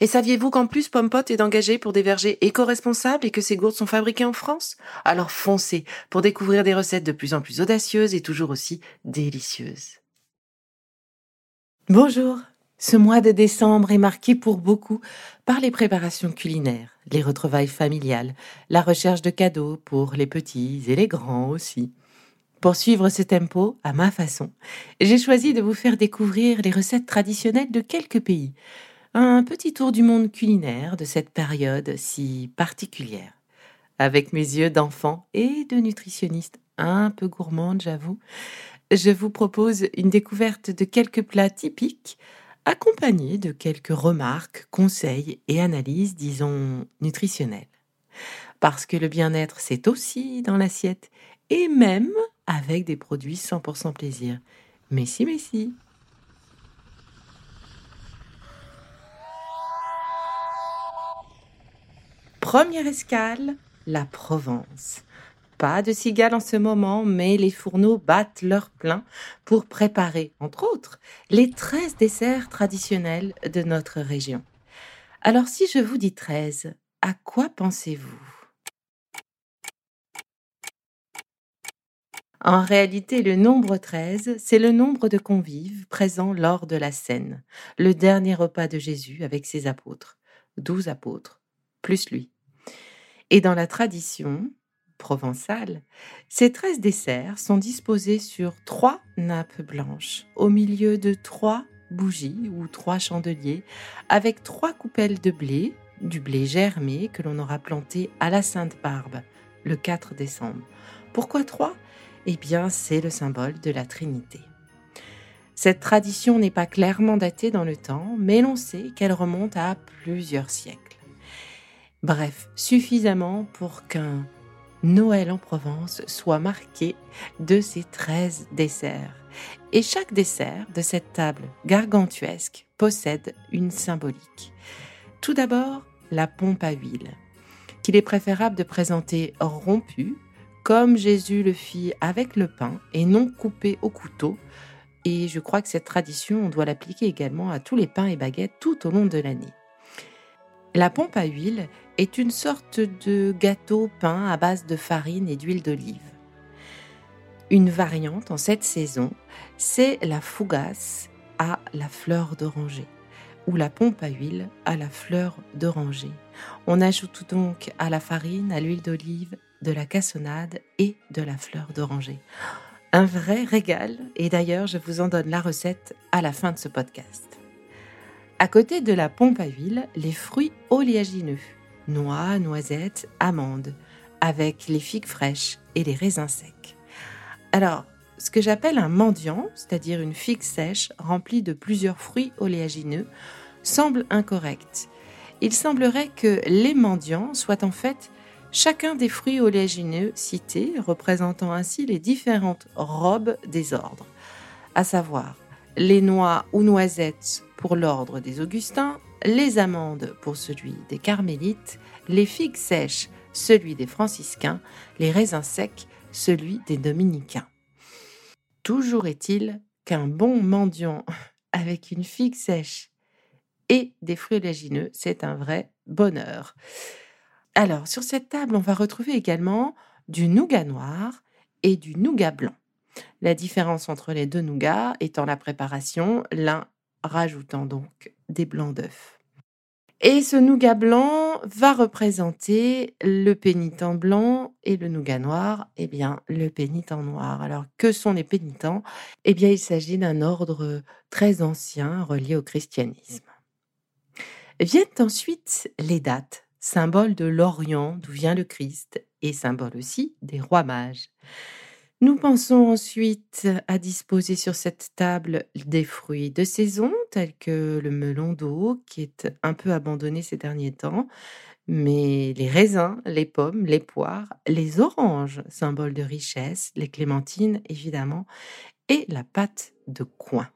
Et saviez-vous qu'en plus Pompot est engagé pour des vergers éco-responsables et que ces gourdes sont fabriquées en France? Alors foncez pour découvrir des recettes de plus en plus audacieuses et toujours aussi délicieuses. Bonjour ce mois de décembre est marqué pour beaucoup par les préparations culinaires, les retrouvailles familiales, la recherche de cadeaux pour les petits et les grands aussi. Pour suivre ce tempo, à ma façon, j'ai choisi de vous faire découvrir les recettes traditionnelles de quelques pays, un petit tour du monde culinaire de cette période si particulière. Avec mes yeux d'enfant et de nutritionniste un peu gourmande, j'avoue, je vous propose une découverte de quelques plats typiques, accompagnés de quelques remarques, conseils et analyses, disons, nutritionnelles. Parce que le bien-être, c'est aussi dans l'assiette, et même avec des produits 100% plaisir. Mais si, mais si. Première escale, la Provence. Pas de cigales en ce moment, mais les fourneaux battent leur plein pour préparer, entre autres, les 13 desserts traditionnels de notre région. Alors si je vous dis 13, à quoi pensez-vous? En réalité, le nombre 13, c'est le nombre de convives présents lors de la scène, le dernier repas de Jésus avec ses apôtres, douze apôtres, plus lui. Et dans la tradition provençale, ces treize desserts sont disposés sur trois nappes blanches, au milieu de trois bougies ou trois chandeliers, avec trois coupelles de blé, du blé germé que l'on aura planté à la Sainte Barbe le 4 décembre. Pourquoi trois? Eh bien, c'est le symbole de la Trinité. Cette tradition n'est pas clairement datée dans le temps, mais l'on sait qu'elle remonte à plusieurs siècles. Bref, suffisamment pour qu'un Noël en Provence soit marqué de ces 13 desserts. Et chaque dessert de cette table gargantuesque possède une symbolique. Tout d'abord, la pompe à huile, qu'il est préférable de présenter rompue, comme Jésus le fit avec le pain, et non coupé au couteau. Et je crois que cette tradition, on doit l'appliquer également à tous les pains et baguettes tout au long de l'année. La pompe à huile est une sorte de gâteau peint à base de farine et d'huile d'olive. Une variante en cette saison, c'est la fougasse à la fleur d'oranger ou la pompe à huile à la fleur d'oranger. On ajoute donc à la farine, à l'huile d'olive, de la cassonade et de la fleur d'oranger. Un vrai régal et d'ailleurs je vous en donne la recette à la fin de ce podcast. À côté de la pompe à huile, les fruits oléagineux noix, noisettes, amandes, avec les figues fraîches et les raisins secs. Alors, ce que j'appelle un mendiant, c'est-à-dire une figue sèche remplie de plusieurs fruits oléagineux, semble incorrect. Il semblerait que les mendiants soient en fait chacun des fruits oléagineux cités, représentant ainsi les différentes robes des ordres, à savoir les noix ou noisettes pour l'ordre des Augustins, les amandes pour celui des carmélites, les figues sèches celui des franciscains, les raisins secs celui des dominicains. Toujours est-il qu'un bon mendiant avec une figue sèche et des fruits oléagineux, c'est un vrai bonheur. Alors, sur cette table, on va retrouver également du nougat noir et du nougat blanc. La différence entre les deux nougats étant la préparation, l'un rajoutant donc des blancs d'œufs. Et ce nougat blanc va représenter le pénitent blanc et le nougat noir, eh bien, le pénitent noir. Alors, que sont les pénitents? Eh bien, il s'agit d'un ordre très ancien relié au christianisme. Viennent ensuite les dates, symbole de l'Orient d'où vient le Christ et symbole aussi des rois mages. Nous pensons ensuite à disposer sur cette table des fruits de saison, tels que le melon d'eau, qui est un peu abandonné ces derniers temps, mais les raisins, les pommes, les poires, les oranges, symbole de richesse, les clémentines évidemment, et la pâte de coin.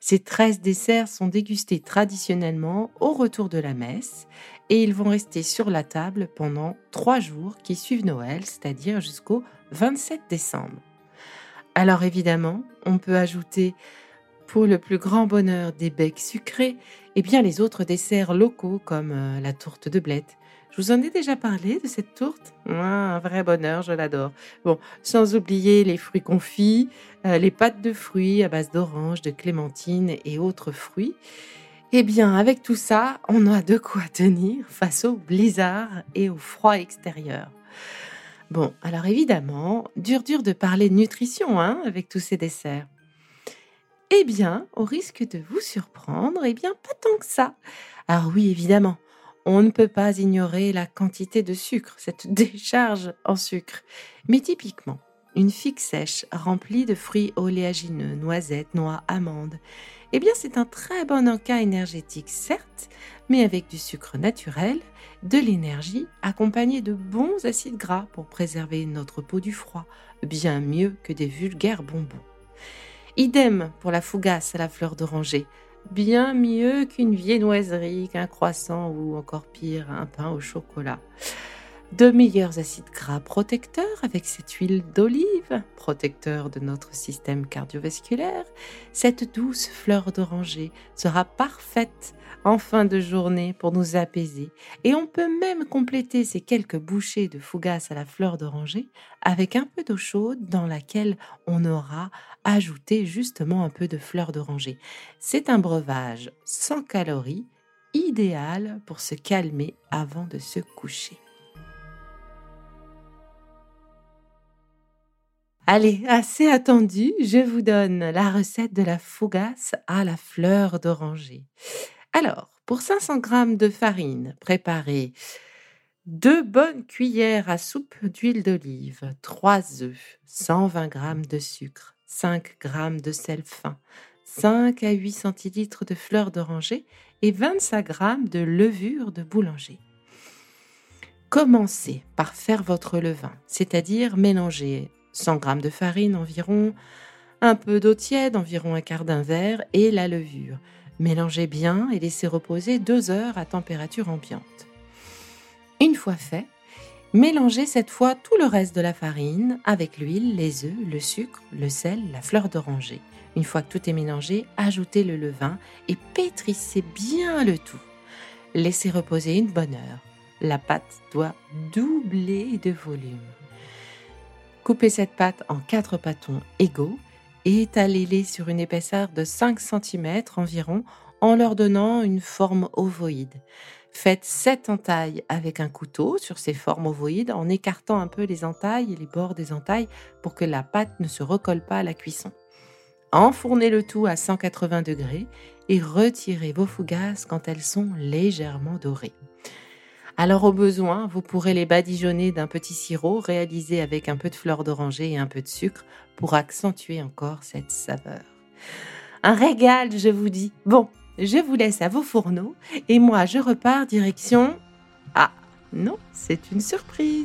Ces 13 desserts sont dégustés traditionnellement au retour de la messe et ils vont rester sur la table pendant trois jours qui suivent Noël, c'est-à-dire jusqu'au 27 décembre. Alors évidemment, on peut ajouter pour le plus grand bonheur des becs sucrés et bien les autres desserts locaux comme euh, la tourte de blette, je vous en ai déjà parlé de cette tourte? Un vrai bonheur, je l'adore. Bon, sans oublier les fruits confits, euh, les pâtes de fruits à base d'orange, de clémentine et autres fruits. Eh bien, avec tout ça, on a de quoi tenir face au blizzard et au froid extérieur. Bon, alors évidemment, dur dur de parler nutrition hein, avec tous ces desserts. Eh bien, au risque de vous surprendre, eh bien, pas tant que ça. Alors oui, évidemment, on ne peut pas ignorer la quantité de sucre, cette décharge en sucre. Mais typiquement, une figue sèche remplie de fruits oléagineux, noisettes, noix, amandes, eh bien c'est un très bon encas énergétique, certes, mais avec du sucre naturel, de l'énergie accompagnée de bons acides gras pour préserver notre peau du froid, bien mieux que des vulgaires bonbons. Idem pour la fougasse à la fleur d'oranger, bien mieux qu'une viennoiserie, qu'un croissant ou encore pire, un pain au chocolat. De meilleurs acides gras protecteurs avec cette huile d'olive, protecteur de notre système cardiovasculaire. Cette douce fleur d'oranger sera parfaite en fin de journée pour nous apaiser. Et on peut même compléter ces quelques bouchées de fougasse à la fleur d'oranger avec un peu d'eau chaude dans laquelle on aura ajouté justement un peu de fleur d'oranger. C'est un breuvage sans calories, idéal pour se calmer avant de se coucher. Allez, assez attendu, je vous donne la recette de la fougasse à la fleur d'oranger. Alors, pour 500 g de farine, préparez deux bonnes cuillères à soupe d'huile d'olive, 3 œufs, 120 g de sucre, 5 g de sel fin, 5 à 8 centilitres de fleur d'oranger et 25 g de levure de boulanger. Commencez par faire votre levain, c'est-à-dire mélanger 100 g de farine environ, un peu d'eau tiède, environ un quart d'un verre, et la levure. Mélangez bien et laissez reposer deux heures à température ambiante. Une fois fait, mélangez cette fois tout le reste de la farine avec l'huile, les œufs, le sucre, le sel, la fleur d'oranger. Une fois que tout est mélangé, ajoutez le levain et pétrissez bien le tout. Laissez reposer une bonne heure. La pâte doit doubler de volume. Coupez cette pâte en quatre pâtons égaux et étalez-les sur une épaisseur de 5 cm environ en leur donnant une forme ovoïde. Faites 7 entailles avec un couteau sur ces formes ovoïdes en écartant un peu les entailles et les bords des entailles pour que la pâte ne se recolle pas à la cuisson. Enfournez le tout à 180 degrés et retirez vos fougasses quand elles sont légèrement dorées. Alors au besoin, vous pourrez les badigeonner d'un petit sirop réalisé avec un peu de fleur d'oranger et un peu de sucre pour accentuer encore cette saveur. Un régal, je vous dis. Bon, je vous laisse à vos fourneaux et moi je repars direction... Ah, non, c'est une surprise.